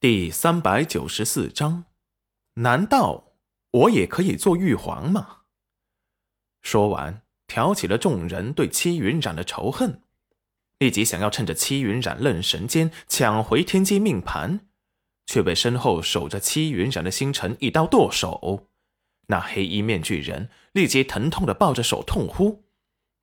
第三百九十四章，难道我也可以做玉皇吗？说完，挑起了众人对戚云染的仇恨，立即想要趁着戚云染愣神间抢回天机命盘，却被身后守着戚云染的星辰一刀剁手。那黑衣面具人立即疼痛的抱着手痛呼，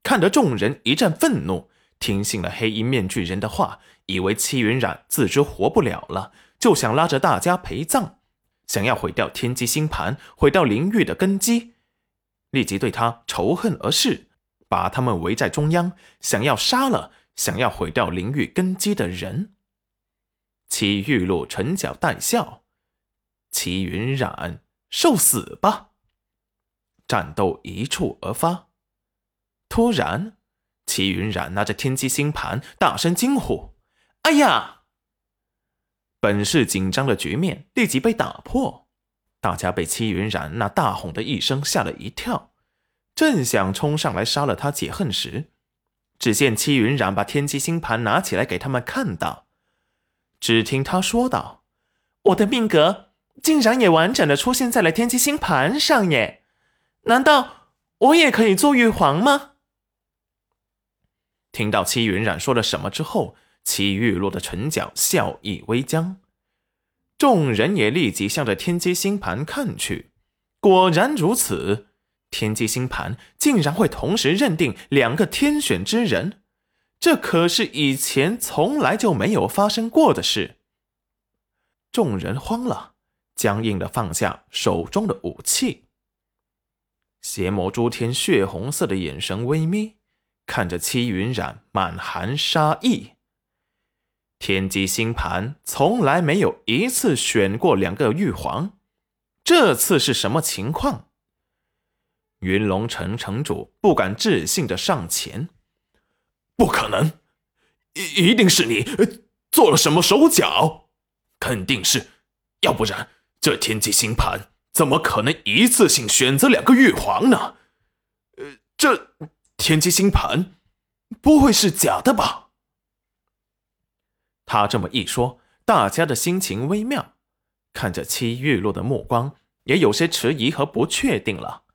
看得众人一阵愤怒，听信了黑衣面具人的话，以为戚云染自知活不了了。就想拉着大家陪葬，想要毁掉天机星盘，毁掉灵域的根基，立即对他仇恨而视，把他们围在中央，想要杀了想要毁掉灵域根基的人。齐玉露唇角带笑，齐云染受死吧！战斗一触而发，突然，齐云染拿着天机星盘，大声惊呼：“哎呀！”本是紧张的局面立即被打破，大家被戚云染那大吼的一声吓了一跳，正想冲上来杀了他解恨时，只见戚云染把天机星盘拿起来给他们看到，只听他说道：“我的命格竟然也完整的出现在了天机星盘上耶！难道我也可以做玉皇吗？”听到戚云染说了什么之后。齐玉露的唇角笑意微僵，众人也立即向着天机星盘看去。果然如此，天机星盘竟然会同时认定两个天选之人，这可是以前从来就没有发生过的事。众人慌了，僵硬的放下手中的武器。邪魔诸天血红色的眼神微眯，看着戚云染，满含杀意。天机星盘从来没有一次选过两个玉皇，这次是什么情况？云龙城城主不敢置信的上前：“不可能，一一定是你做了什么手脚，肯定是，要不然这天机星盘怎么可能一次性选择两个玉皇呢？呃，这天机星盘不会是假的吧？”他这么一说，大家的心情微妙，看着戚玉露的目光也有些迟疑和不确定了。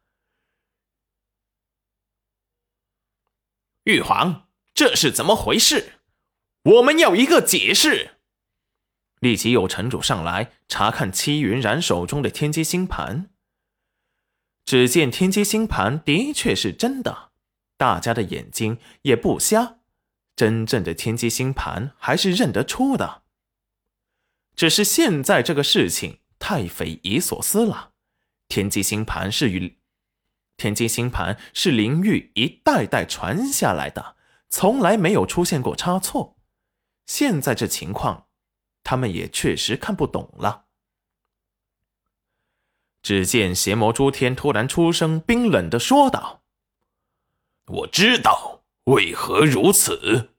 玉皇，这是怎么回事？我们要一个解释。立即有城主上来查看戚云染手中的天机星盘。只见天机星盘的确是真的，大家的眼睛也不瞎。真正的天机星盘还是认得出的，只是现在这个事情太匪夷所思了。天机星盘是与天机星盘是灵域一代代传下来的，从来没有出现过差错。现在这情况，他们也确实看不懂了。只见邪魔诸天突然出声，冰冷的说道：“我知道为何如此。”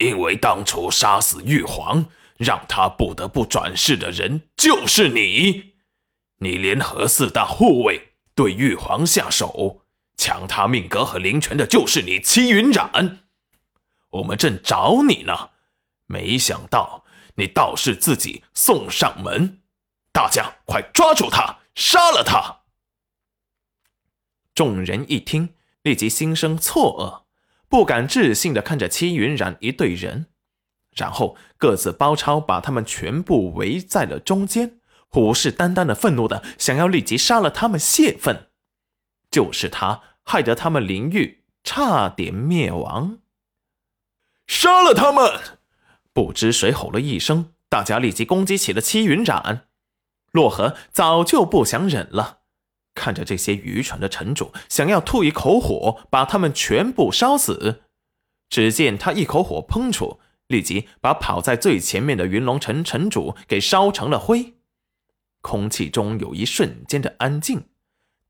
因为当初杀死玉皇，让他不得不转世的人就是你，你联合四大护卫对玉皇下手，抢他命格和灵权的就是你戚云染。我们正找你呢，没想到你倒是自己送上门，大家快抓住他，杀了他！众人一听，立即心生错愕。不敢置信的看着戚云染一队人，然后各自包抄，把他们全部围在了中间，虎视眈眈的愤怒的想要立即杀了他们泄愤。就是他害得他们灵域差点灭亡，杀了他们！不知谁吼了一声，大家立即攻击起了戚云染。洛河早就不想忍了。看着这些愚蠢的城主，想要吐一口火，把他们全部烧死。只见他一口火喷出，立即把跑在最前面的云龙城城主给烧成了灰。空气中有一瞬间的安静，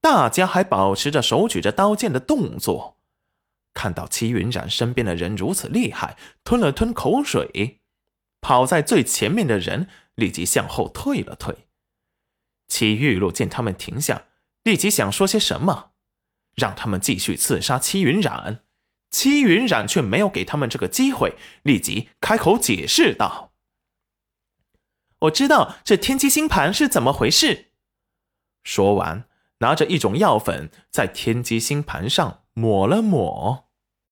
大家还保持着手举着刀剑的动作。看到齐云染身边的人如此厉害，吞了吞口水，跑在最前面的人立即向后退了退。齐玉露见他们停下。立即想说些什么，让他们继续刺杀戚云染，戚云染却没有给他们这个机会，立即开口解释道：“我知道这天机星盘是怎么回事。说完，拿着一种药粉在天机星盘上抹了抹。